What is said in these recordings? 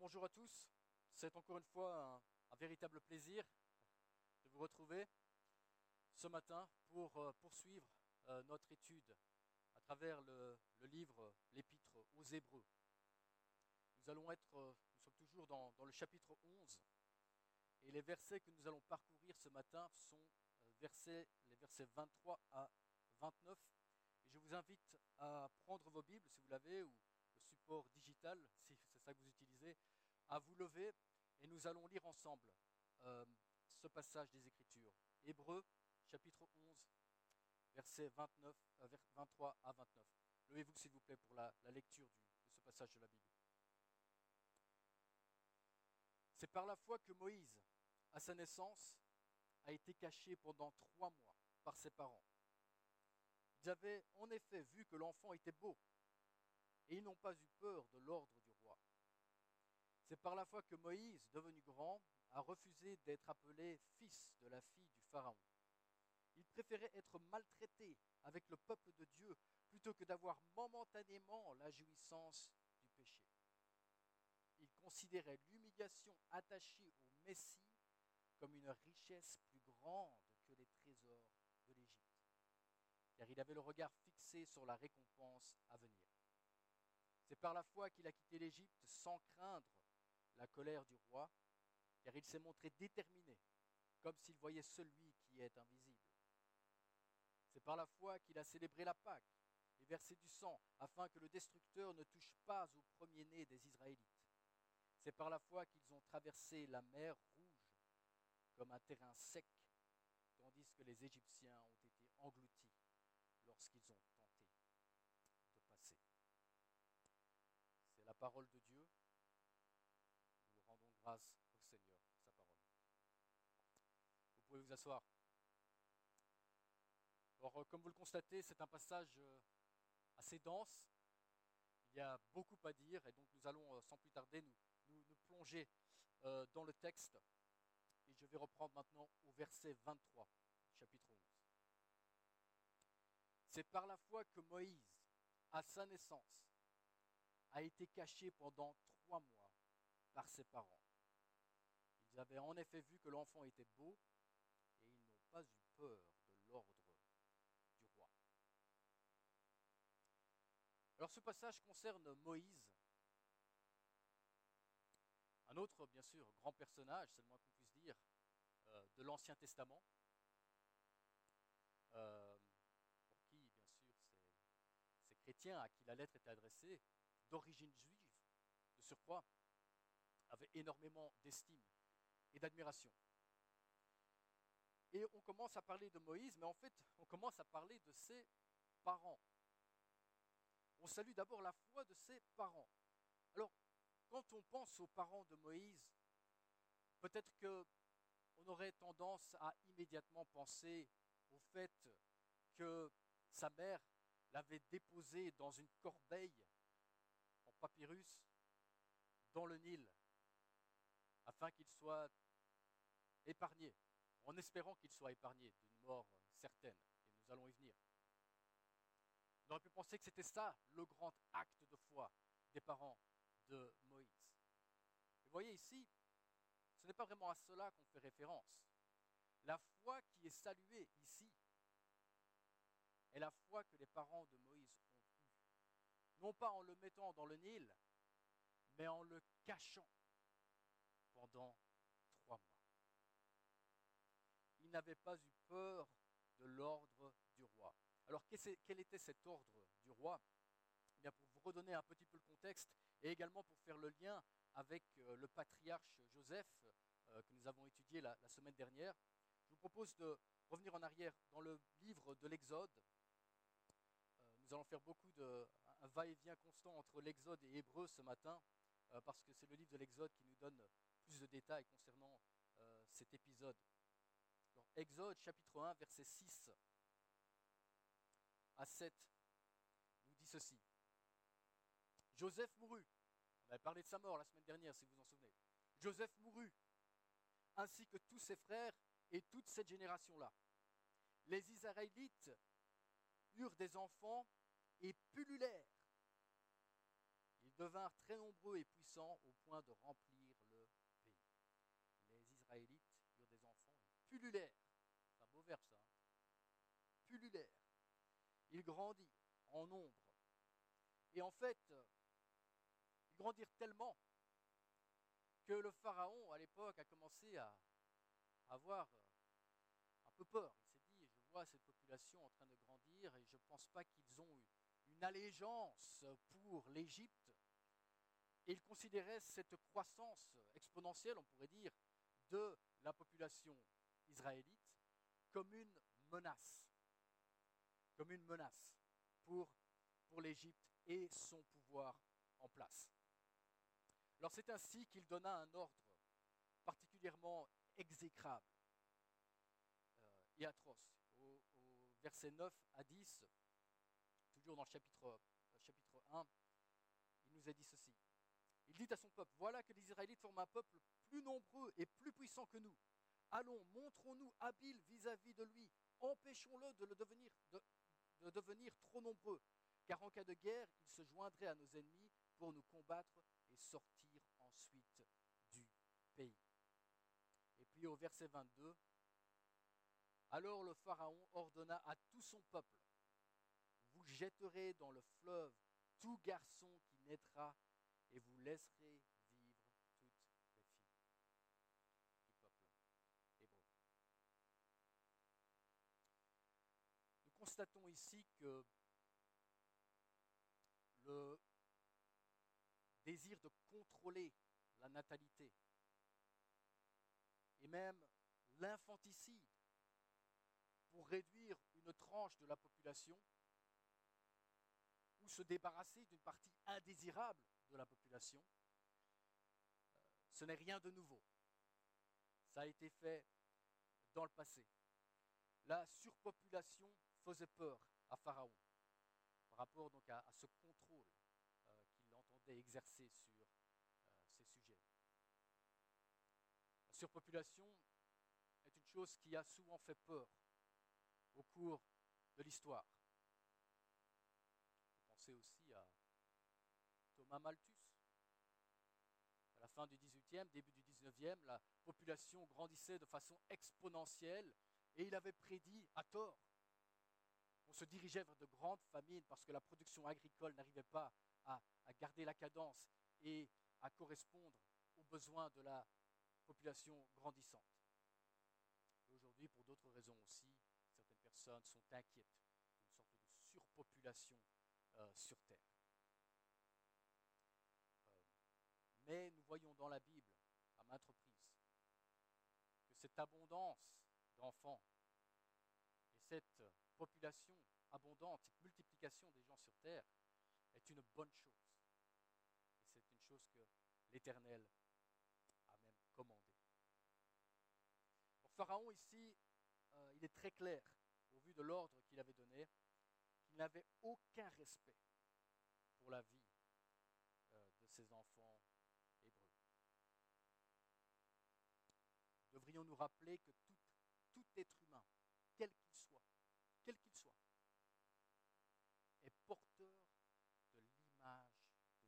Bonjour à tous, c'est encore une fois un, véritable plaisir de vous retrouver ce matin pour euh, poursuivre euh, notre étude à travers le, livre, l'épître aux Hébreux. Nous allons être, euh, nous sommes toujours dans, le chapitre 11 et les versets que nous allons parcourir ce matin sont les versets 23 à 29. Et je vous invite à prendre vos Bibles si vous l'avez ou le support digital, si que vous utilisez, à vous lever et nous allons lire ensemble euh, ce passage des Écritures. Hébreux, chapitre 11, versets 29, euh, vers 23 à 29. Levez-vous s'il vous plaît pour la, lecture de ce passage de la Bible. C'est par la foi que Moïse, à sa naissance, a été caché pendant trois mois par ses parents. Ils avaient en effet vu que l'enfant était beau, et ils n'ont pas eu peur de l'ordre du. C'est par la foi que Moïse, devenu grand, a refusé d'être appelé fils de la fille du Pharaon. Il préférait être maltraité avec le peuple de Dieu plutôt que d'avoir momentanément la jouissance du péché. Il considérait l'humiliation attachée au Messie comme une richesse plus grande que les trésors de l'Égypte, car il avait le regard fixé sur la récompense à venir. C'est par la foi qu'il a quitté l'Égypte sans craindre la colère du roi, car il s'est montré déterminé, comme s'il voyait celui qui est invisible. C'est par la foi qu'il a célébré la Pâque et versé du sang, afin que le destructeur ne touche pas au premier-né des Israélites. C'est par la foi qu'ils ont traversé la mer Rouge comme un terrain sec, tandis que les Égyptiens ont été engloutis lorsqu'ils ont tenté de passer. C'est la parole de Dieu. Grâce au Seigneur, sa parole. Vous pouvez vous asseoir. Alors, euh, comme vous le constatez, c'est un passage euh, assez dense. Il y a beaucoup à dire et donc nous allons, euh, sans plus tarder, nous, plonger dans le texte. Et je vais reprendre maintenant au verset 23, chapitre 11. C'est par la foi que Moïse, à sa naissance, a été caché pendant trois mois par ses parents. Ils avaient en effet vu que l'enfant était beau et ils n'ont pas eu peur de l'ordre du roi. Alors ce passage concerne Moïse, un autre, bien sûr, grand personnage, c'est le moins qu'on puisse dire, euh, de l'Ancien Testament, euh, pour qui, bien sûr, ces chrétiens à qui la lettre était adressée, d'origine juive, de surcroît, avaient énormément d'estime d'admiration. Et on commence à parler de Moïse, mais en fait, on commence à parler de ses parents. On salue d'abord la foi de ses parents. Alors, quand on pense aux parents de Moïse, peut-être que on aurait tendance à immédiatement penser au fait que sa mère l'avait déposé dans une corbeille en papyrus dans le Nil, afin qu'il soit épargné, en espérant qu'il soit épargné d'une mort certaine. Et nous allons y venir. On aurait pu penser que c'était ça le grand acte de foi des parents de Moïse. Vous voyez ici, ce n'est pas vraiment à cela qu'on fait référence. La foi qui est saluée ici est la foi que les parents de Moïse ont eue. Non pas en le mettant dans le Nil, mais en le cachant pendant trois mois. Ils n'avaient pas eu peur de l'ordre du roi. Alors quel était cet ordre du roi? Eh Pour vous redonner un petit peu le contexte et également pour faire le lien avec euh, le patriarche Joseph euh, que nous avons étudié la, semaine dernière, je vous propose de revenir en arrière dans le livre de l'Exode. Euh, Nous allons faire beaucoup de un va-et-vient constant entre l'Exode et Hébreu ce matin, parce que c'est le livre de l'Exode qui nous donne plus de détails concernant cet épisode. Exode chapitre 1, verset 6 à 7 nous dit ceci. Joseph mourut. On avait parlé de sa mort la semaine dernière, si vous vous en souvenez. Joseph mourut, ainsi que tous ses frères et toute cette génération-là. Les Israélites eurent des enfants et pullulèrent. Ils, devinrent très nombreux et puissants au point de remplir le pays. Les Israélites eurent des enfants pullulèrent. Ça. Pullulèrent. Ils grandirent en nombre. Et en fait, ils grandirent tellement que le pharaon, à l'époque, a commencé à avoir un peu peur. Il s'est dit, je vois cette population en train de grandir et je ne pense pas qu'ils ont une allégeance pour l'Égypte. Et il considérait cette croissance exponentielle, on pourrait dire, de la population israélite comme une menace, comme une menace pour, l'Égypte et son pouvoir en place. Alors c'est ainsi qu'il donna un ordre particulièrement exécrable euh, et atroce. Au, verset 9 à 10, toujours dans le chapitre, euh, chapitre 1, il nous a dit ceci. Il dit à son peuple, voilà que les Israélites forment un peuple plus nombreux et plus puissant que nous. Allons, montrons-nous habiles vis-à-vis de lui. Empêchons-le de, devenir, de, devenir trop nombreux, car en cas de guerre, il se joindrait à nos ennemis pour nous combattre et sortir ensuite du pays. Et puis au verset 22, alors le Pharaon ordonna à tout son peuple, vous jetterez dans le fleuve tout garçon qui naîtra et vous laisserez constatons ici que le désir de contrôler la natalité et même l'infanticide pour réduire une tranche de la population ou se débarrasser d'une partie indésirable de la population, euh, ce n'est rien de nouveau. Ça a été fait dans le passé. La surpopulation faisait peur à Pharaon par rapport donc à, ce contrôle euh, qu'il entendait exercer sur euh, ces sujets. La surpopulation est une chose qui a souvent fait peur au cours de l'histoire. Pensez aussi à Thomas Malthus. À la fin du 18e, début du 19e, la population grandissait de façon exponentielle et il avait prédit à tort on se dirigeait vers de grandes famines parce que la production agricole n'arrivait pas à, garder la cadence et à correspondre aux besoins de la population grandissante. Aujourd'hui, pour d'autres raisons aussi, certaines personnes sont inquiètes d'une sorte de surpopulation euh, sur Terre. Euh, mais nous voyons dans la Bible, à maintes reprises, que cette abondance d'enfants et cette population abondante, multiplication des gens sur terre est une bonne chose. Et c'est une chose que l'Éternel a même commandée. Pharaon ici, euh, il est très clair, au vu de l'ordre qu'il avait donné, qu'il n'avait aucun respect pour la vie euh, de ses enfants hébreux. Devrions nous rappeler que tout être humain, quel qu'il soit, quel qu'il soit, est porteur de l'image de Dieu.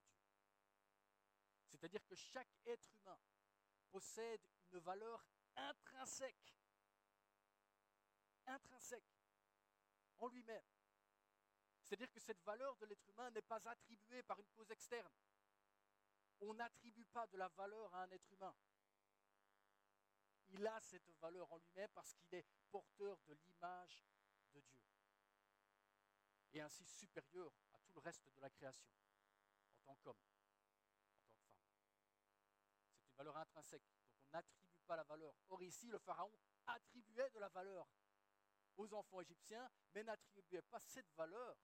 C'est-à-dire que chaque être humain possède une valeur intrinsèque, intrinsèque en lui-même. C'est-à-dire que cette valeur de l'être humain n'est pas attribuée par une cause externe. On n'attribue pas de la valeur à un être humain. Il a cette valeur en lui-même parce qu'il est porteur de l'image de Dieu. Et ainsi supérieur à tout le reste de la création, en tant qu'homme, en tant que femme. C'est une valeur intrinsèque, donc on n'attribue pas la valeur. Or ici, le Pharaon attribuait de la valeur aux enfants égyptiens, mais n'attribuait pas cette valeur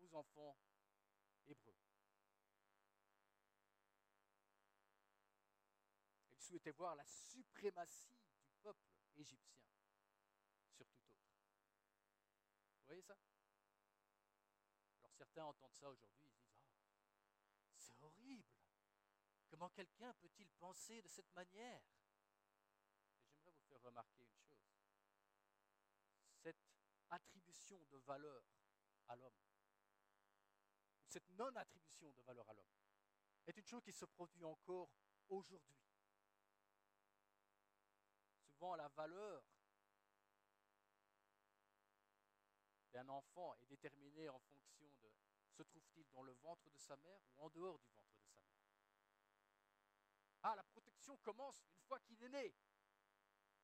aux enfants hébreux. Il souhaitait voir la suprématie du peuple égyptien sur tout autre voyez ça? Alors certains entendent ça aujourd'hui, ils disent, ah, c'est horrible. Comment quelqu'un peut-il penser de cette manière? J'aimerais vous faire remarquer une chose. Cette attribution de valeur à l'homme, cette non-attribution de valeur à l'homme, est une chose qui se produit encore aujourd'hui. Souvent, la valeur d'un enfant est déterminée en fonction de se trouve-t-il dans le ventre de sa mère ou en dehors du ventre de sa mère. Ah, la protection commence une fois qu'il est né,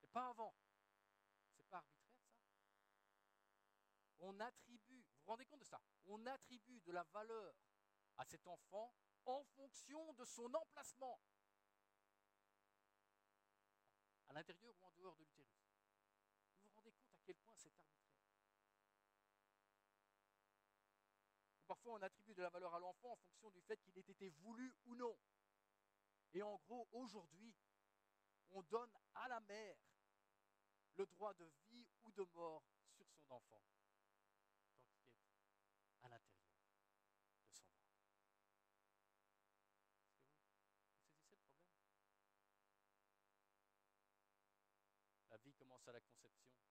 et pas avant. C'est pas arbitraire ça? On attribue, vous vous rendez compte de ça? On attribue de la valeur à cet enfant en fonction de son emplacement à l'intérieur ou en dehors de l'utérus. Vous vous rendez compte à quel point c'est arbitraire Parfois, on attribue de la valeur à l'enfant en fonction du fait qu'il ait été voulu ou non. Et en gros, aujourd'hui, on donne à la mère le droit de vie ou de mort sur son enfant, tant qu'il est à l'intérieur de son ventre. Vous saisissez le problème? La vie commence à la conception et tout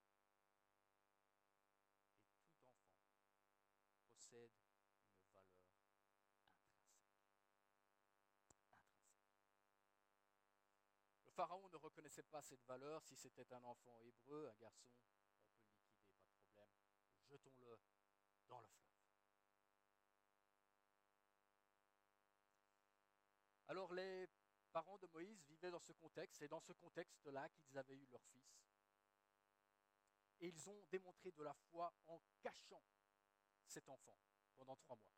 enfant possède Pharaon ne reconnaissait pas cette valeur. Si c'était un enfant hébreu, un garçon, on peut le liquider, pas de problème. Jetons-le dans le fleuve. Alors les parents de Moïse vivaient dans ce contexte, et dans ce contexte-là qu'ils avaient eu leur fils. Et ils ont démontré de la foi en cachant cet enfant pendant trois mois.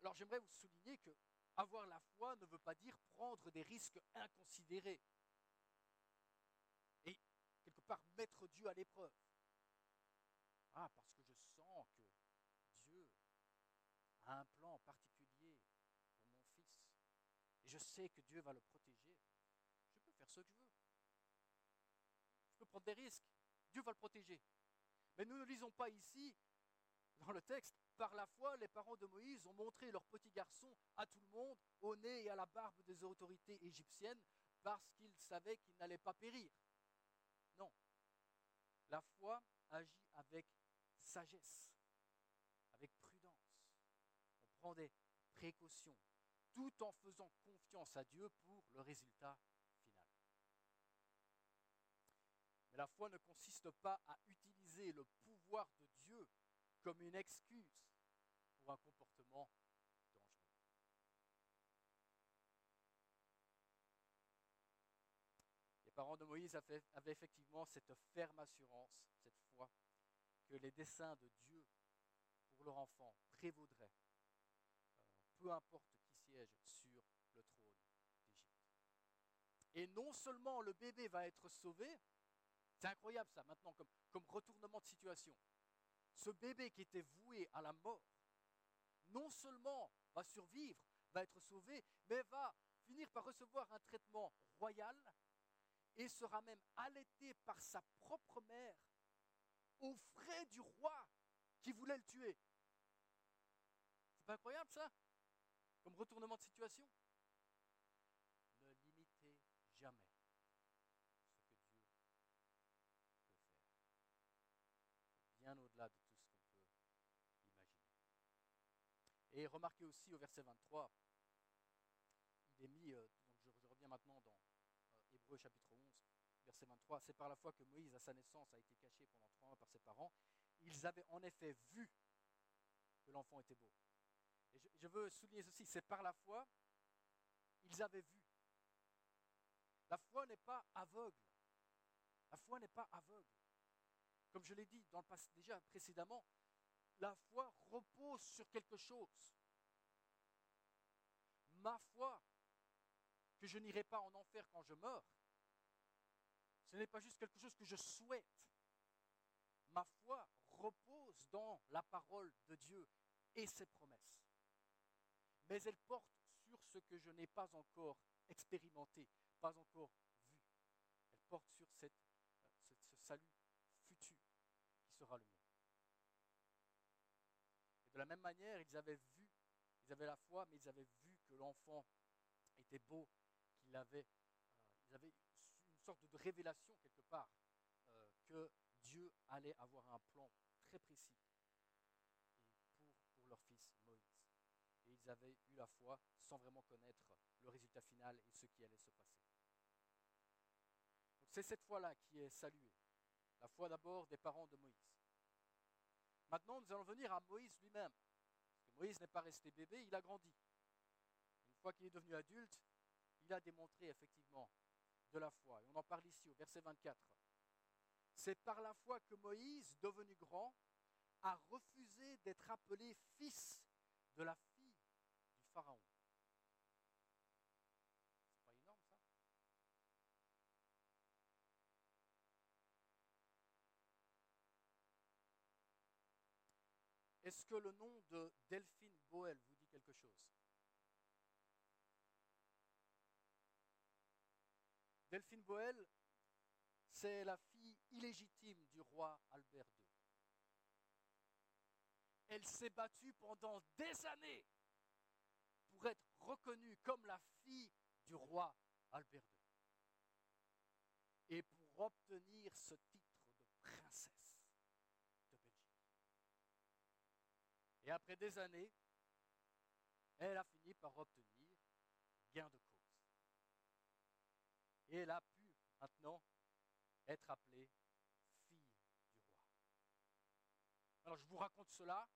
Alors j'aimerais vous souligner que avoir la foi ne veut pas dire prendre des risques inconsidérés et quelque part mettre Dieu à l'épreuve. Ah, parce que je sens que Dieu a un plan particulier pour mon fils et je sais que Dieu va le protéger. Je peux faire ce que je veux. Je peux prendre des risques. Dieu va le protéger. Mais nous ne lisons pas ici, dans le texte, par la foi, les parents de Moïse ont montré leur petit garçon à tout le monde, au nez et à la barbe des autorités égyptiennes, parce qu'ils savaient qu'il n'allait pas périr. Non. La foi agit avec sagesse, avec prudence. On prend des précautions, tout en faisant confiance à Dieu pour le résultat final. Mais la foi ne consiste pas à utiliser le pouvoir de Dieu comme une excuse pour un comportement dangereux. Les parents de Moïse avaient, effectivement cette ferme assurance, cette foi, que les desseins de Dieu pour leur enfant prévaudraient, euh, peu importe qui siège sur le trône d'Égypte. Et non seulement le bébé va être sauvé, c'est incroyable ça maintenant comme, comme retournement de situation ce bébé qui était voué à la mort, non seulement va survivre, va être sauvé, mais va finir par recevoir un traitement royal et sera même allaité par sa propre mère aux frais du roi qui voulait le tuer. C'est pas incroyable ça? Comme retournement de situation Ne limitez jamais ce que Dieu peut faire. Bien au-delà de Et remarquez aussi au verset 23, il est mis, euh, donc je, reviens maintenant dans euh, Hébreu chapitre 11, verset 23, c'est par la foi que Moïse, à sa naissance, a été caché pendant trois mois par ses parents. Ils avaient en effet vu que l'enfant était beau. Et je, veux souligner ceci, c'est par la foi, ils avaient vu. La foi n'est pas aveugle. La foi n'est pas aveugle. Comme je l'ai dit dans le déjà précédemment, la foi repose sur quelque chose. Ma foi, que je n'irai pas en enfer quand je meurs, ce n'est pas juste quelque chose que je souhaite. Ma foi repose dans la parole de Dieu et ses promesses. Mais elle porte sur ce que je n'ai pas encore expérimenté, pas encore vu. Elle porte sur euh, ce salut futur qui sera le mien. De la même manière, ils avaient vu, ils avaient la foi, mais ils avaient vu que l'enfant était beau, qu'il avait, euh, une sorte de révélation quelque part euh, que Dieu allait avoir un plan très précis pour, leur fils Moïse. Et ils avaient eu la foi sans vraiment connaître le résultat final et ce qui allait se passer. C'est cette foi-là qui est saluée. La foi d'abord des parents de Moïse. Maintenant, nous allons venir à Moïse lui-même. Moïse n'est pas resté bébé, il a grandi. Une fois qu'il est devenu adulte, il a démontré effectivement de la foi. Et on en parle ici au verset 24. C'est par la foi que Moïse, devenu grand, a refusé d'être appelé fils de la fille du Pharaon. C'est pas énorme ça Est-ce que le nom de Delphine Boel vous dit quelque chose? Delphine Boel, c'est la fille illégitime du roi Albert II. Elle s'est battue pendant des années pour être reconnue comme la fille du roi Albert II. Et pour obtenir ce titre de princesse de Belgique. Et après des années, elle a fini par obtenir gain de cause. Et elle a pu maintenant être appelée fille du roi. Alors je vous raconte cela,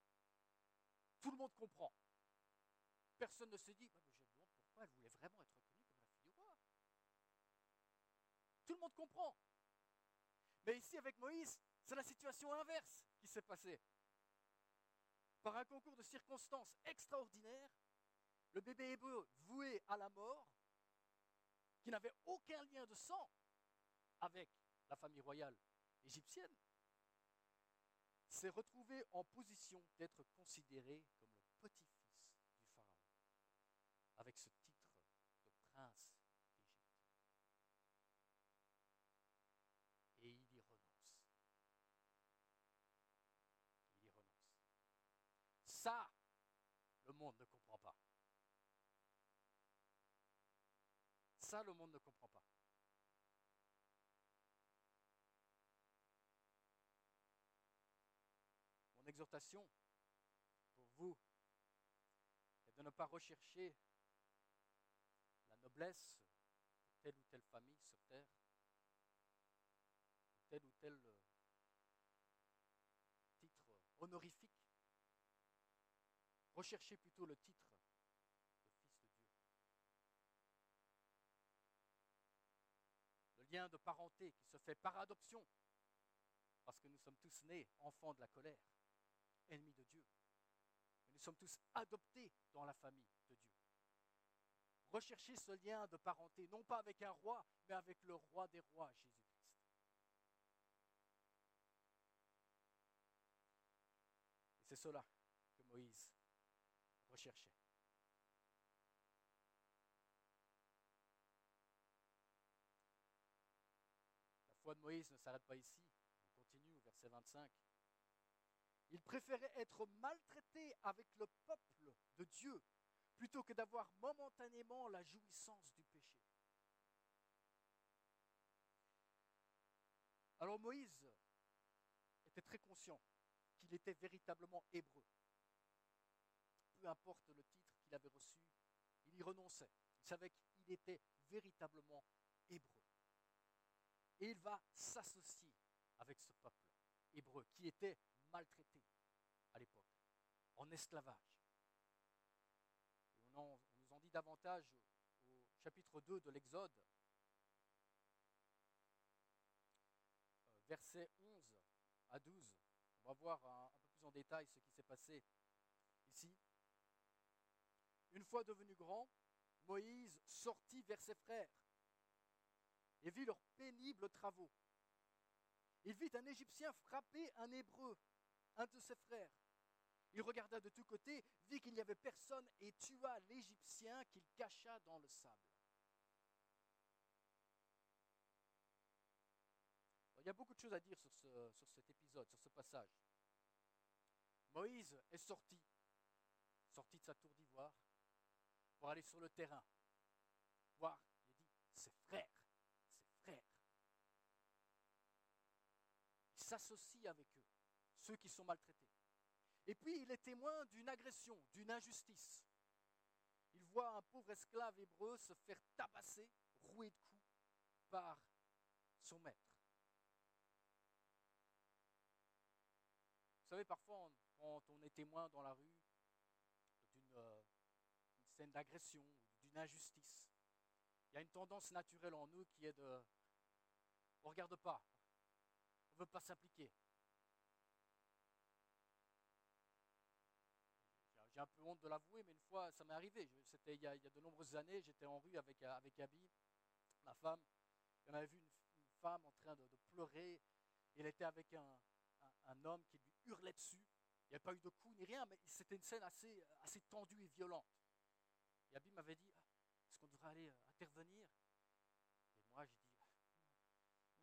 tout le monde comprend. Personne ne s'est dit, mais je me demande pourquoi elle voulait vraiment être reconnue comme la fille du roi. Tout le monde comprend. Mais ici, avec Moïse, c'est la situation inverse qui s'est passée. Par un concours de circonstances extraordinaires, le bébé hébreu voué à la mort, qui n'avait aucun lien de sang avec la famille royale égyptienne, s'est retrouvé en position d'être considéré comme le petit-fils du Pharaon, titre de prince d'Égypte. Et il y renonce. Il y renonce. Ça, le ne comprend pas. Ça, le monde ne comprend pas. exhortation pour vous est de ne pas rechercher la noblesse de telle ou telle famille sur terre, tel ou tel euh, titre honorifique. Recherchez plutôt le titre de fils de Dieu. Le lien de parenté qui se fait par adoption, parce que nous sommes tous nés enfants de la colère ennemis de Dieu. nous sommes tous adoptés dans la famille de Dieu. Recherchez ce lien de parenté, non pas avec un roi, mais avec le roi des rois, Jésus-Christ. Et c'est cela que Moïse La foi de Moïse ne s'arrête pas ici. On continue au verset 25. Il préférait être maltraité avec le peuple de Dieu plutôt que d'avoir momentanément la jouissance du péché. Alors Moïse était très conscient qu'il était véritablement hébreu. Peu importe le titre qu'il avait reçu, il y renonçait. Il savait qu'il était véritablement hébreu. Et il va s'associer avec ce peuple hébreu qui était maltraités à l'époque, en esclavage. on, nous en dit davantage au chapitre 2 de l'Exode, euh, versets 11 à 12. On va voir un peu plus en détail ce qui s'est passé ici. Une fois devenu grand, Moïse sortit vers ses frères et vit leurs pénibles travaux. Il vit un Égyptien frapper un Hébreu un de ses frères. Il regarda de tous côtés, vit qu'il n'y avait personne et tua l'Égyptien qu'il cacha dans le sable. il y a beaucoup de choses à dire sur, ce, sur cet épisode, sur ce passage. Moïse est sorti, sorti de sa tour d'ivoire, pour aller sur le terrain, voir, il dit, ses frères, ses frères. Il s'associe avec eux ceux qui sont maltraités. Et puis il est témoin d'une agression, d'une injustice. voit un pauvre esclave hébreu se faire tabasser, rouer de coups par son maître. Vous savez, parfois, quand on est témoin dans la rue d'une euh, d'agression, d'une injustice, il y a une tendance naturelle en nous qui est de... On ne regarde pas, on ne veut pas s'impliquer. J'ai un peu honte de l'avouer, mais une fois, ça m'est arrivé. C'était il, y a de nombreuses années, j'étais en rue avec, avec Abby, ma femme. On avait vu une, femme en train de, pleurer. elle était avec un, homme qui lui hurlait dessus. Il n'y avait pas eu de coups ni rien, mais c'était une scène assez tendue et violente. Et Abby m'avait dit, est-ce qu'on devrait aller euh, intervenir? Et moi, j'ai dit, non, non, j'ai pas envie de m'impliquer.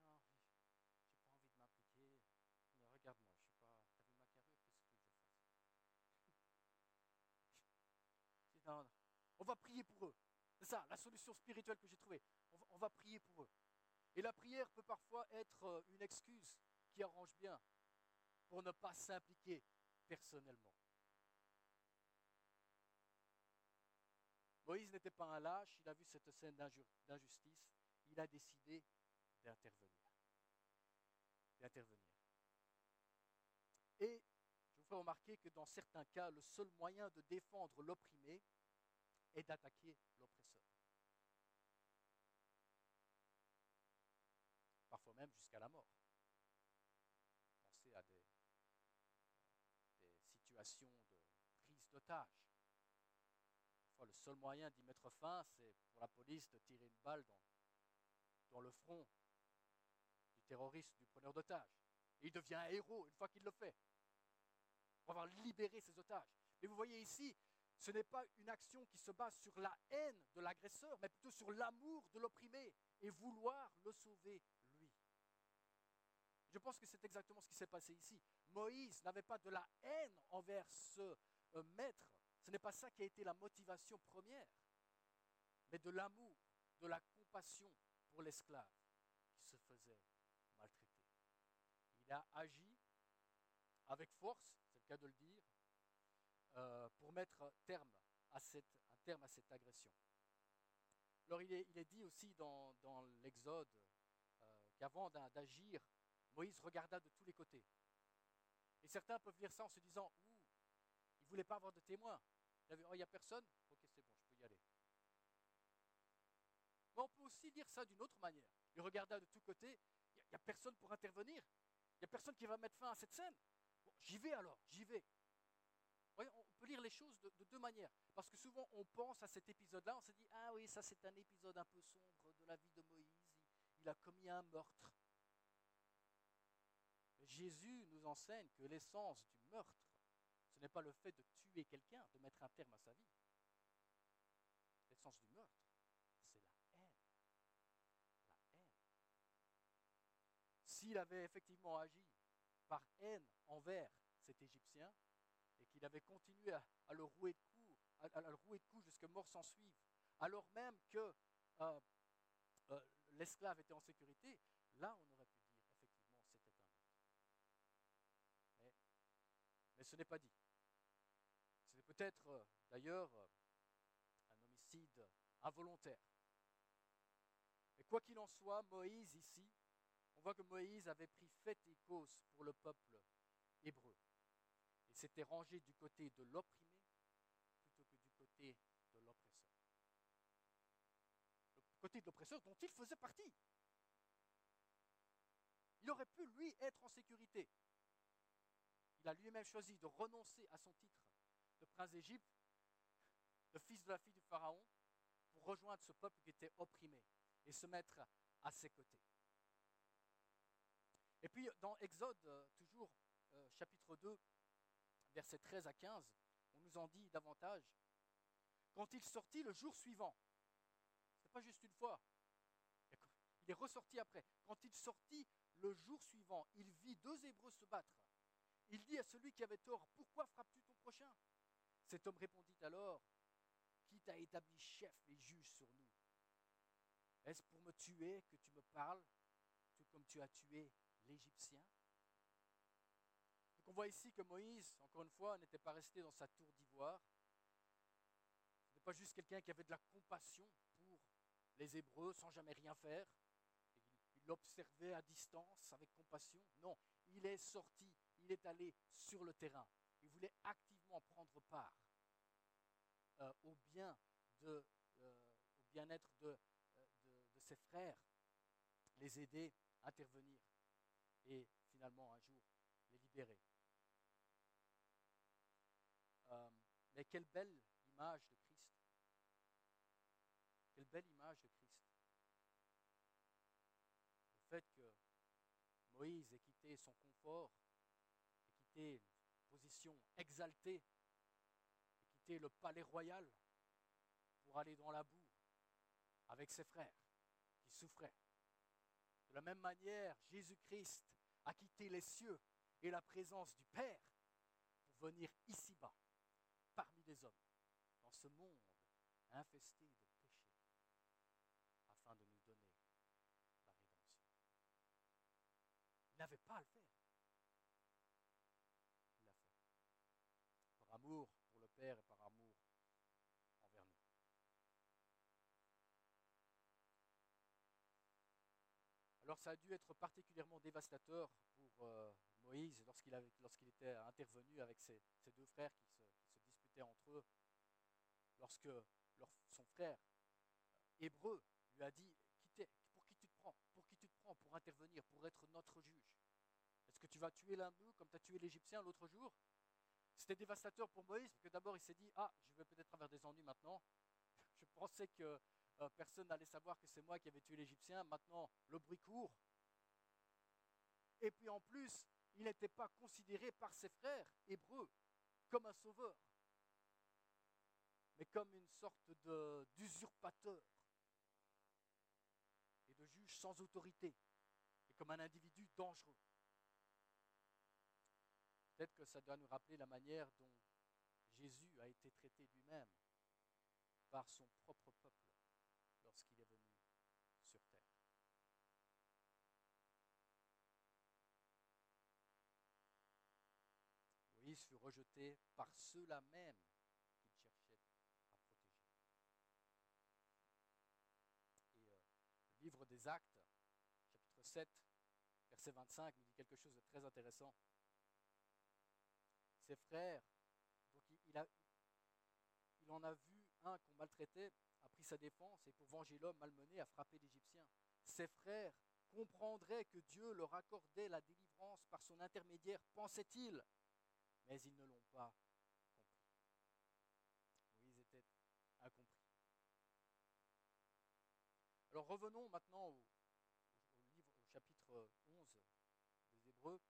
Regarde-moi, je suis pas. Vu ma carrure Qu'est-ce que je fasse? On va prier pour eux. C'est ça, la solution spirituelle que j'ai trouvée. On va, on va prier pour eux. Et la prière peut parfois être euh, une excuse qui arrange bien pour ne pas s'impliquer personnellement. Moïse n'était pas un lâche, il a vu cette scène d'injustice, il a décidé d'intervenir. Et je vous remarquer que dans certains cas, le seul moyen de défendre l'opprimé est d'attaquer l'oppresseur. Parfois même jusqu'à la mort. Pensez à des situation de prise d'otage. Le seul moyen d'y mettre fin, c'est pour la police de tirer une balle dans, le front du terroriste, du preneur d'otages. Il devient un héros une fois qu'il le fait. Pour avoir libéré ses otages. Mais vous voyez ici, ce n'est pas une action qui se base sur la haine de l'agresseur, mais plutôt sur l'amour de l'opprimé et vouloir le sauver je pense que c'est exactement ce qui s'est passé ici. Moïse n'avait pas de la haine envers ce euh, maître. Ce n'est pas ça qui a été la motivation première, mais de l'amour, de la compassion pour l'esclave qui se faisait maltraiter. Il a agi avec force, c'est le cas de le dire, euh, pour mettre terme à cette, un terme à cette agression. Alors il est, dit aussi dans, dans l'Exode euh, qu'avant d'agir Moïse regarda de tous les côtés. Et certains peuvent lire ça en se disant, ouh, il ne voulait pas avoir de témoins. Il n'y oh, a personne? Ok, c'est bon, je peux y aller. Mais on peut aussi lire ça d'une autre manière. Il regarda de tous côtés, il n'y a, personne pour intervenir. Il n'y a personne qui va mettre fin à cette scène. j'y vais alors, j'y vais. on peut lire les choses de, deux manières. Parce que souvent, on pense à cet épisode-là, on se dit, ah oui, ça c'est un épisode un peu sombre de la vie de Moïse. Il a commis un meurtre. Jésus nous enseigne que l'essence du meurtre, ce n'est pas le fait de tuer quelqu'un, de mettre un terme à sa vie. L'essence du meurtre, c'est la haine. La haine. S'il avait effectivement agi par haine envers cet Égyptien, et qu'il avait continué à, le rouer de coups, à, jusqu'à mort s'en suive, alors même que euh, euh, l'esclave était en sécurité, là on aurait pu mais ce n'est pas dit. C'est peut-être euh, d'ailleurs euh, un homicide involontaire. Mais quoi qu'il en soit, Moïse ici, on voit que Moïse avait pris fait et cause pour le peuple hébreu. Il s'était rangé du côté de l'opprimé plutôt que du côté de l'oppresseur. Le côté de l'oppresseur dont il faisait partie. Il aurait pu, lui, être en sécurité il a lui-même choisi de renoncer à son titre de prince d'Égypte, de fils de la fille du Pharaon, pour rejoindre ce peuple qui était opprimé et se mettre à ses côtés. Et puis dans Exode, euh, toujours euh, chapitre 2, versets 13 à 15, on nous en dit davantage. Quand il sortit le jour suivant, ce n'est pas juste une fois, il est ressorti après. Quand il sortit le jour suivant, il vit deux Hébreux se battre. Il dit à celui qui avait tort, Pourquoi frappes-tu ton prochain? Cet homme répondit alors, Qui t'a établi chef et juge sur nous? Est-ce pour me tuer que tu me parles, tout comme tu as tué l'Égyptien? Donc on voit ici que Moïse, encore une fois, n'était pas resté dans sa tour d'ivoire. Ce n'est pas juste quelqu'un qui avait de la compassion pour les Hébreux sans jamais rien faire. Il l'observait à distance avec compassion. Non, il est sorti, il est allé sur le terrain. Il voulait activement prendre part euh, au bien de, euh, au bien-être de, euh, de, ses frères, les aider, intervenir et finalement un jour les libérer. Mais quelle belle image de Christ. Quelle belle image de Christ. Le fait que Moïse ait quitté son confort, position exaltée, ait quitté le palais royal pour aller dans la boue avec ses frères qui souffraient. De la même manière, Jésus-Christ a quitté les cieux et la présence du Père pour venir ici-bas, parmi les hommes, dans ce monde infesté de péché, afin de nous donner la rédemption. Il n'avait pas à le faire. Il l'a fait. Par pour le Père et par amour envers nous. Alors ça a dû être particulièrement dévastateur pour euh, Moïse lorsqu'il était intervenu avec ses, deux frères qui se, disputaient entre eux, lorsque son frère euh, hébreu lui a dit pour qui tu te prends Pour qui tu te prends pour intervenir, pour être notre juge? Est-ce que tu vas tuer l'un d'eux comme tu as tué l'Égyptien l'autre jour? C'était dévastateur pour Moïse, parce que d'abord il s'est dit Ah, je vais peut-être avoir des ennuis maintenant. Je pensais que euh, personne n'allait savoir que c'est moi qui avais tué l'Égyptien. Maintenant, le bruit court. Et puis en plus, il n'était pas considéré par ses frères hébreux comme un sauveur, mais comme une sorte d'usurpateur et de juge sans autorité, et comme un individu dangereux. Peut-être que ça doit nous rappeler la manière dont Jésus a été traité lui-même par son propre peuple lorsqu'il est venu sur terre. Moïse fut rejeté par ceux-là même qu'il cherchait à protéger. Et euh, le livre des Actes, chapitre 7, verset 25, nous dit quelque chose de très intéressant. Ses frères, donc il, en a vu un qu'on maltraitait, a pris sa défense et pour venger l'homme malmené a frappé l'Égyptien. Ses frères comprendraient que Dieu leur accordait la délivrance par son intermédiaire, pensait-il, mais ils ne l'ont pas compris. Moïse était incompris. Alors revenons maintenant au, au, livre, au chapitre 11 des Hébreux,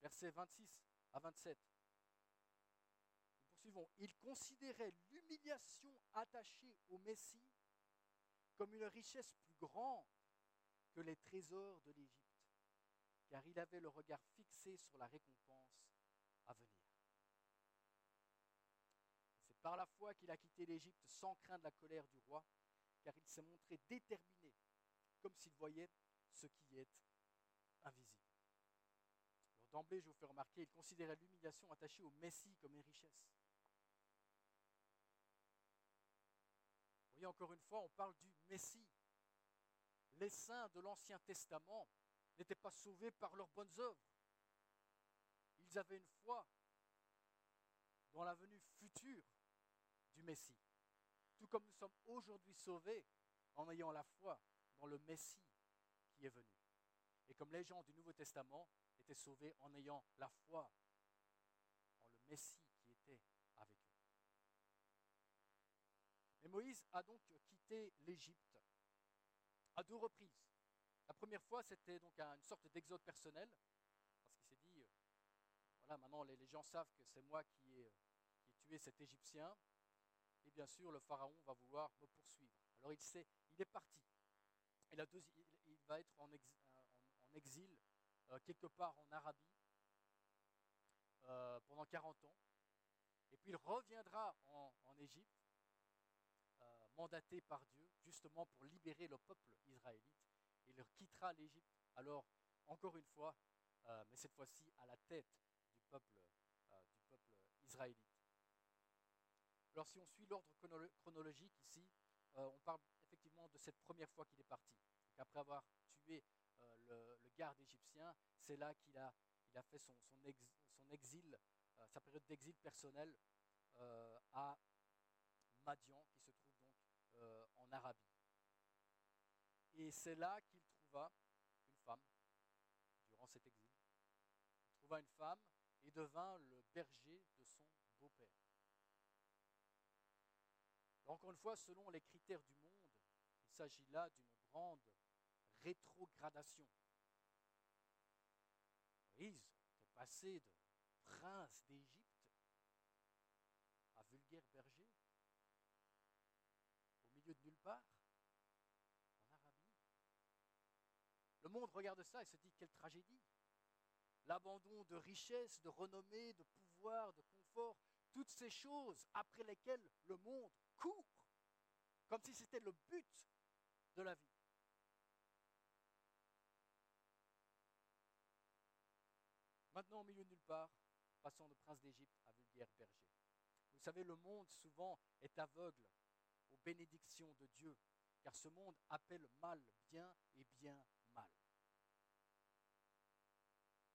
versets 26 à 27. Il considérait l'humiliation attachée au Messie comme une richesse plus grande que les trésors de l'Égypte, car il avait le regard fixé sur la récompense à venir. C'est par la foi qu'il a quitté l'Égypte sans craindre la colère du roi, car il s'est montré déterminé, comme s'il voyait ce qui est invisible. D'emblée, je vous fais remarquer, il considérait l'humiliation attachée au Messie comme une richesse. Voyez, encore une fois, on parle du Messie. Les saints de l'Ancien Testament n'étaient pas sauvés par leurs bonnes œuvres. Ils avaient une foi dans la venue future du Messie. Tout comme nous sommes aujourd'hui sauvés en ayant la foi dans le Messie qui est venu. Et comme les gens du Nouveau Testament étaient sauvés en ayant la foi en le Messie qui était avec eux. Moïse a donc quitté l'Égypte à deux reprises. La première fois, c'était donc une sorte d'exode personnel, parce qu'il s'est dit, euh, voilà, maintenant les, gens savent que c'est moi qui ai, qui ai, tué cet Égyptien, et bien sûr, le Pharaon va vouloir me poursuivre. Alors il, sait, il est parti. Et la deuxième, il, va être en, en exil euh, quelque part en Arabie euh, pendant 40 ans. Et puis il reviendra en, Égypte, euh, mandaté par Dieu, justement pour libérer le peuple israélite. Il quittera l'Égypte, alors encore une fois, euh, mais cette fois-ci à la tête du peuple, euh, du peuple israélite. Alors si on suit l'ordre chronologique ici, euh, on parle effectivement de cette première fois qu'il est parti. après avoir tué le, garde égyptien, c'est là qu'il a, il a fait son, son, exil, euh, sa période d'exil personnel à Madian, qui se trouve Arabie. Et c'est là qu'il trouva une femme, durant cet exil. Il trouva une femme et devint le berger de son beau-père. Encore une fois, selon les critères du monde, il s'agit là d'une grande rétrogradation. Moïse est passé de prince d'Égypte à vulgaire berger, de nulle part. Le monde regarde ça et se dit quelle tragédie. L'abandon de richesse, de renommée, de pouvoir, de confort, toutes ces choses après lesquelles le monde court, comme si c'était le but de la vie. Maintenant, au milieu de nulle part, passant de prince d'Égypte à vulgaire berger. Vous savez, le monde souvent est aveugle aux bénédictions de Dieu, car ce monde appelle mal bien et bien mal.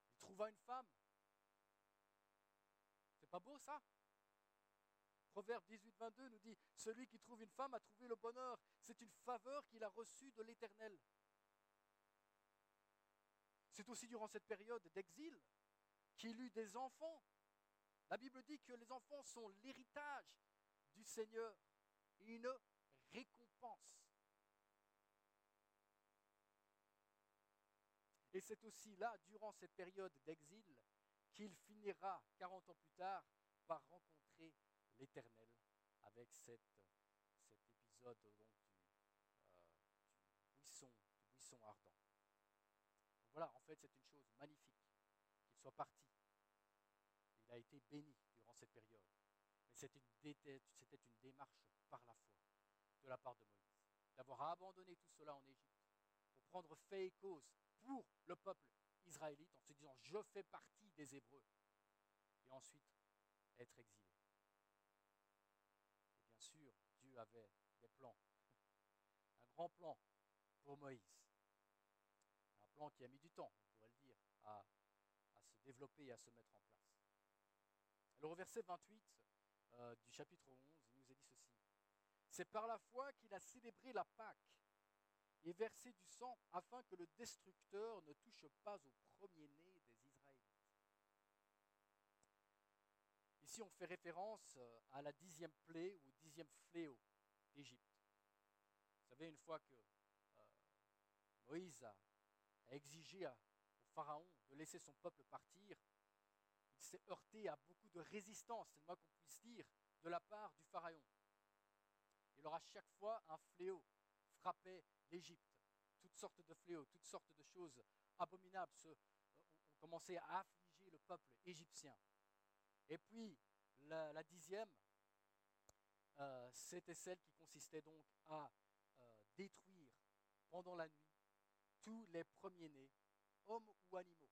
Il trouva une femme. C'est pas beau ça? Proverbe 18, 22 nous dit, Celui qui trouve une femme a trouvé le bonheur. C'est une faveur qu'il a reçue de l'Éternel. C'est aussi durant cette période d'exil qu'il eut des enfants. La Bible dit que les enfants sont l'héritage du Seigneur une récompense. Et c'est aussi là, durant cette période d'exil, qu'il finira, 40 ans plus tard, par rencontrer l'Éternel avec cet épisode donc, euh, du, buisson, du buisson ardent. voilà, en fait, c'est une chose magnifique qu'il soit parti. Il a été béni durant cette période. C'était une, démarche par la foi de la part de Moïse. D'avoir abandonné tout cela en Égypte pour prendre fait et cause pour le peuple israélite en se disant je fais partie des Hébreux et ensuite être exilé sûr, Dieu avait des plans, un grand plan pour Moïse. Un plan qui a mis du temps, on pourrait le dire, à, se développer et à se mettre en place. Alors au verset 28 euh, du chapitre 11, il nous est dit ceci. C'est par la foi qu'il a célébré la Pâque et versé du sang afin que le destructeur ne touche pas au premier-né des Israélites. Ici, on fait référence euh, à la dixième plaie ou dixième fléau d'Égypte. Vous savez, une fois que euh, Moïse a, exigé au Pharaon de laisser son peuple partir, s'est heurté à beaucoup de résistance, c'est le moins qu'on puisse dire, de la part du Pharaon. Et alors à chaque fois, un fléau frappait l'Égypte. Toutes sortes de fléaux, toutes sortes de choses abominables euh, ont commencé à affliger le peuple égyptien. Et puis, la, dixième, euh, c'était celle qui consistait donc à euh, détruire pendant la nuit tous les premiers-nés, hommes ou animaux,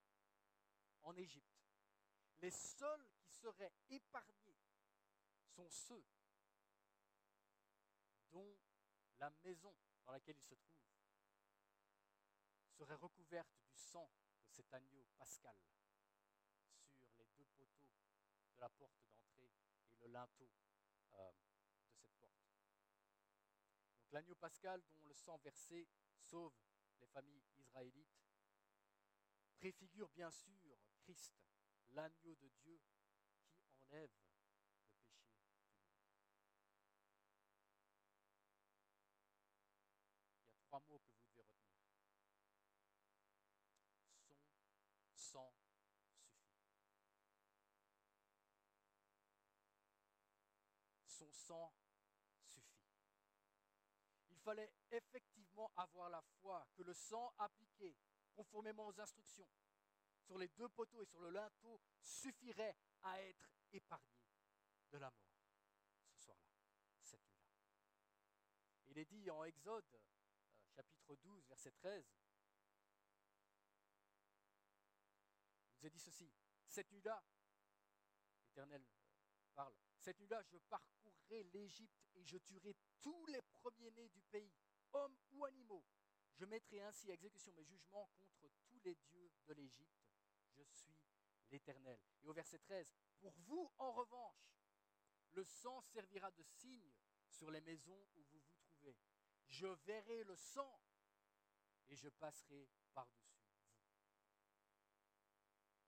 en Égypte. Les seuls qui seraient épargnés sont ceux dont la maison dans laquelle ils se trouvent serait recouverte du sang de cet agneau pascal sur les deux poteaux de la porte d'entrée et le linteau euh, de cette porte. Donc l'agneau pascal dont le sang versé sauve les familles israélites préfigure bien sûr Christ, l'agneau de Dieu qui enlève le péché du monde. Il y a trois mots que vous devez retenir. Son sang son sang suffit. Il fallait effectivement avoir la foi que le sang appliqué conformément aux instructions sur les deux poteaux et sur le linteau suffirait à être épargné de la mort ce soir-là, cette nuit-là. Il est dit en Exode, euh, chapitre 12, verset 13, il nous est dit ceci, cette nuit-là, l'Éternel parle. Cette nuit-là, je parcourrai l'Égypte et je tuerai tous les premiers-nés du pays, hommes ou animaux. Je mettrai ainsi à exécution mes jugements contre tous les dieux de l'Égypte. Suis l'Éternel. Et au verset 13, pour vous, en revanche, le sang servira de signe sur les maisons où vous vous trouvez. Je verrai le sang et je passerai par-dessus vous.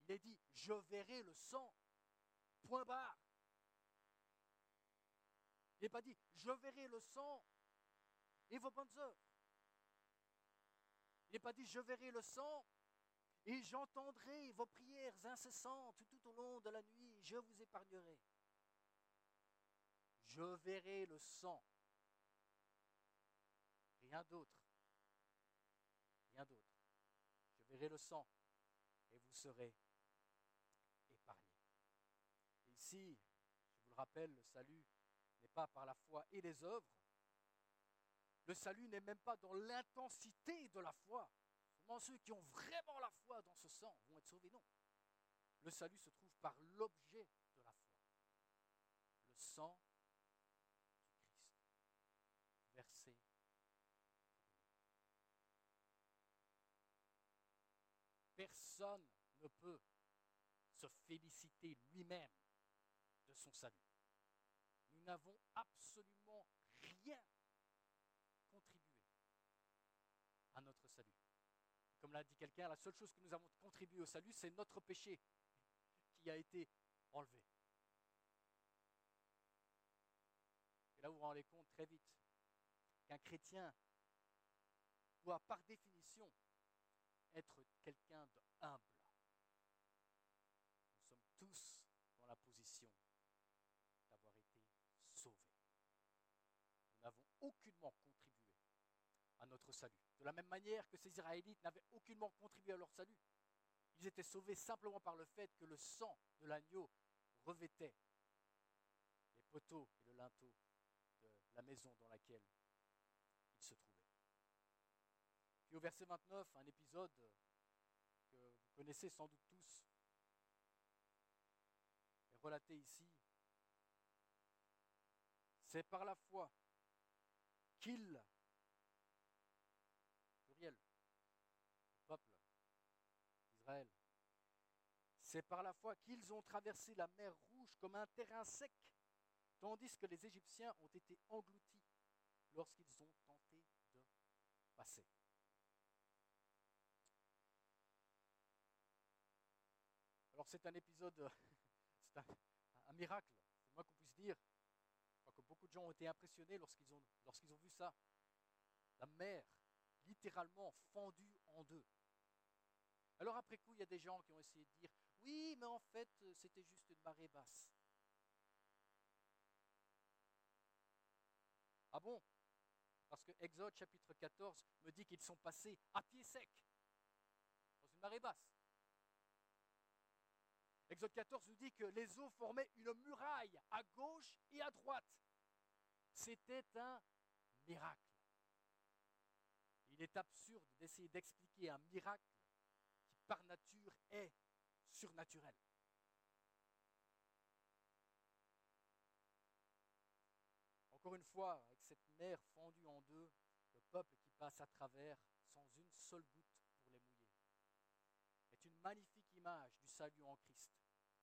Il est dit, je verrai le sang. Point barre. Il n'est pas dit, je verrai le sang et vos bonnes œuvres. Il n'est pas dit, je verrai le sang et j'entendrai vos prières incessantes tout au long de la nuit, je vous épargnerai. Je verrai le sang. Rien d'autre. Rien d'autre. Je verrai le sang et vous serez épargnés. ici, je vous le rappelle, le salut n'est pas par la foi et les œuvres. Le salut n'est même pas dans l'intensité de la foi. Seulement ceux qui ont vraiment la foi dans ce sang vont être sauvés. Non. Le salut se trouve par l'objet de la foi. Le sang du Christ, versé Personne ne peut se féliciter lui-même de son salut. Nous n'avons absolument rien contribué à notre salut. Comme l'a dit quelqu'un, la seule chose que nous avons contribué au salut, c'est notre péché qui a été enlevé. Et là, vous vous rendez compte très vite qu'un chrétien doit, par définition, être quelqu'un de humble. Nous sommes tous dans la position d'avoir été sauvés. Nous n'avons aucunement contribué à notre salut. De la même manière que ces Israélites n'avaient aucunement contribué à leur salut. Ils étaient sauvés simplement par le fait que le sang de l'agneau revêtait les poteaux et le linteau de la maison dans laquelle ils se trouvaient. Puis au verset 29, un épisode que vous connaissez sans doute tous est relaté ici. C'est par la foi qu'il, pluriel, le peuple d'Israël, c'est par la foi qu'ils ont traversé la mer Rouge comme un terrain sec, tandis que les Égyptiens ont été engloutis lorsqu'ils ont tenté de passer. Alors c'est un épisode, c'est un, miracle, c'est moins qu'on puisse dire. Je crois que beaucoup de gens ont été impressionnés lorsqu'ils ont, lorsqu'ils ont vu ça. La mer, littéralement fendue en deux. Alors après coup, il y a des gens qui ont essayé de dire, oui, mais en fait, c'était juste une marée basse. Ah bon? Parce que Exode chapitre 14 me dit qu'ils sont passés à pied sec, dans une marée basse. Exode 14 nous dit que les eaux formaient une muraille à gauche et à droite. C'était un miracle. Il est absurde d'essayer d'expliquer un miracle par nature est surnaturel. Encore une fois, avec cette mer fendue en deux, le peuple qui passe à travers sans une seule goutte pour les mouiller, est une magnifique image du salut en Christ.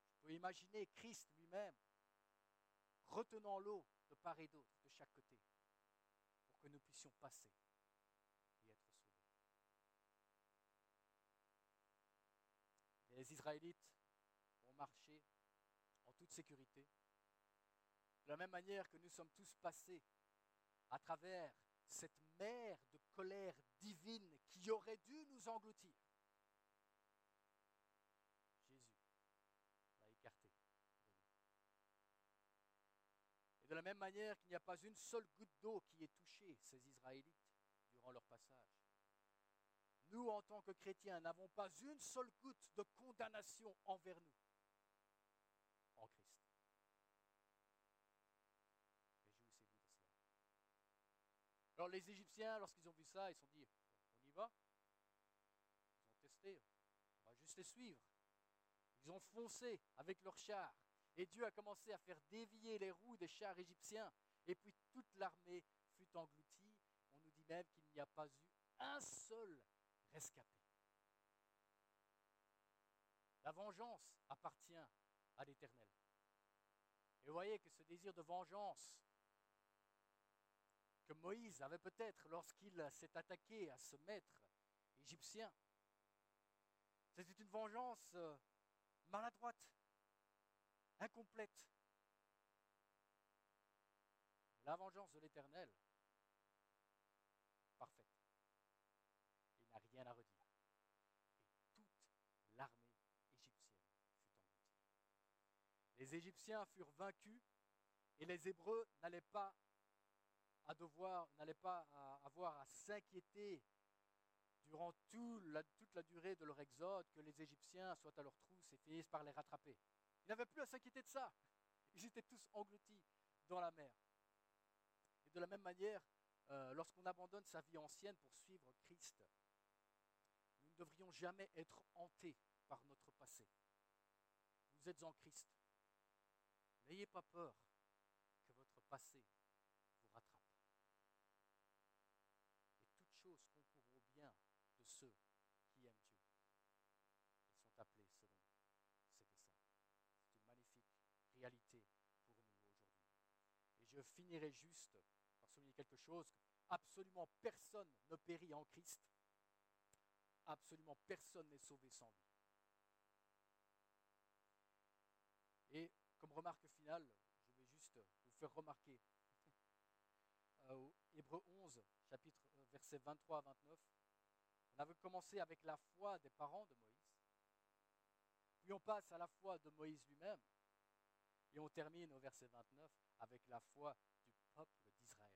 Vous pouvez imaginer Christ lui-même retenant l'eau de part et d'autre, de chaque côté, pour que nous puissions passer et être sauvés. Les Israélites ont marché en toute sécurité, de la même manière que nous sommes tous passés à travers cette mer de colère divine qui aurait dû nous engloutir. De la même manière qu'il n'y a pas une seule goutte d'eau qui ait touché ces Israélites durant leur passage. Nous, en tant que chrétiens, n'avons pas une seule goutte de condamnation envers nous en Christ. Alors les Égyptiens, lorsqu'ils ont vu ça, ils se sont dit, on y va. Ils ont testé, on va juste les suivre. Ils ont foncé avec leurs chars. Et Dieu a commencé à faire dévier les roues des chars égyptiens. Et puis toute l'armée fut engloutie. On nous dit même qu'il n'y a pas eu un seul La vengeance appartient à l'Éternel. Et vous voyez que ce désir de vengeance que Moïse avait peut-être lorsqu'il s'est attaqué à ce maître égyptien, c'était une vengeance euh, maladroite, incomplète. La vengeance de l'Éternel, parfaite. Rien à redire. Et toute l'armée égyptienne fut engloutie. Les Égyptiens furent vaincus et les Hébreux n'allaient pas à devoir, n'allaient pas avoir à s'inquiéter durant toute la durée de leur exode que les Égyptiens soient à leur trousse et finissent par les rattraper. Ils n'avaient plus à s'inquiéter de ça. Ils étaient tous engloutis dans la mer. Et de la même manière, euh, lorsqu'on abandonne sa vie ancienne pour suivre Christ, devrions jamais être hantés par notre passé. Vous êtes en Christ. N'ayez pas peur que votre passé vous rattrape. Et toute chose concourt au bien de ceux qui aiment Dieu. Ils sont appelés selon que ça. C'est une magnifique réalité pour nous aujourd'hui. Et je finirai juste par souligner quelque chose. Absolument personne ne périt en Christ. Absolument personne n'est sauvé sans lui. Et comme remarque finale, je vais juste vous faire remarquer euh, Hébreu 11, chapitre euh, versets 23 à 29, on avait commencé avec la foi des parents de Moïse, puis on passe à la foi de Moïse lui-même, et on termine au verset 29 avec la foi du peuple d'Israël.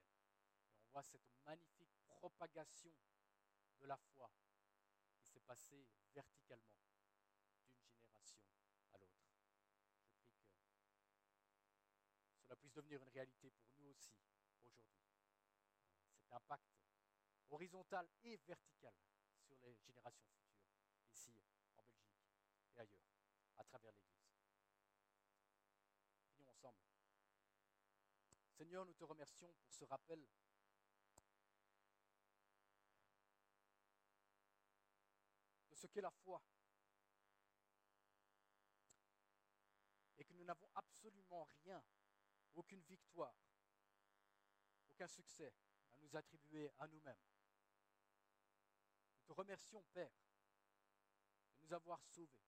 Et on voit cette magnifique propagation de la foi passée verticalement d'une génération à l'autre. Je prie que cela puisse devenir une réalité pour nous aussi aujourd'hui. Cet impact horizontal et vertical sur les générations futures, ici en Belgique et ailleurs, à travers l'Église. Prions ensemble. Seigneur, nous te remercions pour ce rappel. Ce qu'est la foi. Et que nous n'avons absolument rien, aucune victoire, aucun succès à nous attribuer à nous-mêmes. Nous te remercions, Père, de nous avoir sauvés.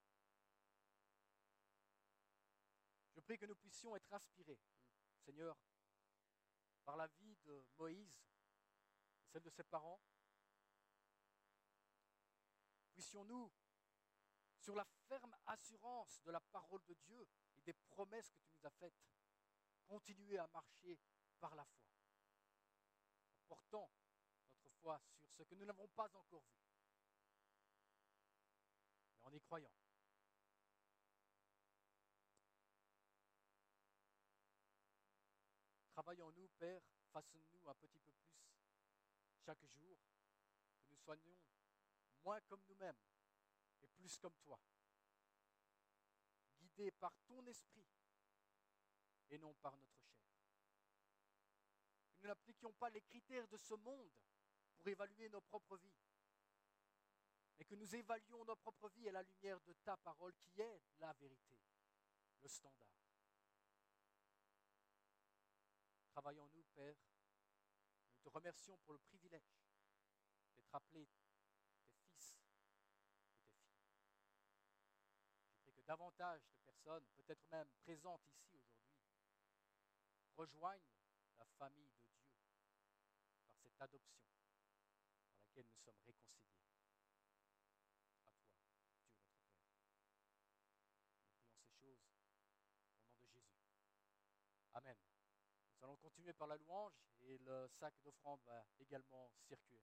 Je prie que nous puissions être inspirés, Seigneur, par la vie de Moïse celle de ses parents. Puissions-nous, sur la ferme assurance de la parole de Dieu et des promesses que tu nous as faites, continuer à marcher par la foi, en portant notre foi sur ce que nous n'avons pas encore vu, mais en y croyant. Travaillons nous, Père, façonne-nous un petit peu plus chaque jour, que nous soyons moins comme nous-mêmes et plus comme toi, guidés par ton esprit et non par notre chair. Que nous n'appliquions pas les critères de ce monde pour évaluer nos propres vies, mais que nous évaluions nos propres vies à la lumière de ta parole qui est la vérité, le standard. Travaillons-nous, Père. Nous te remercions pour le privilège d'être appelés tes fils et tes filles. Je prie que davantage de personnes, peut-être même présentes ici aujourd'hui, rejoignent la famille de Dieu par cette adoption par laquelle nous sommes réconciliés. À toi, Dieu notre Père. Nous prions ces choses au nom de Jésus. Amen. Nous allons continuer par la louange et le sac d'offrande va également circuler.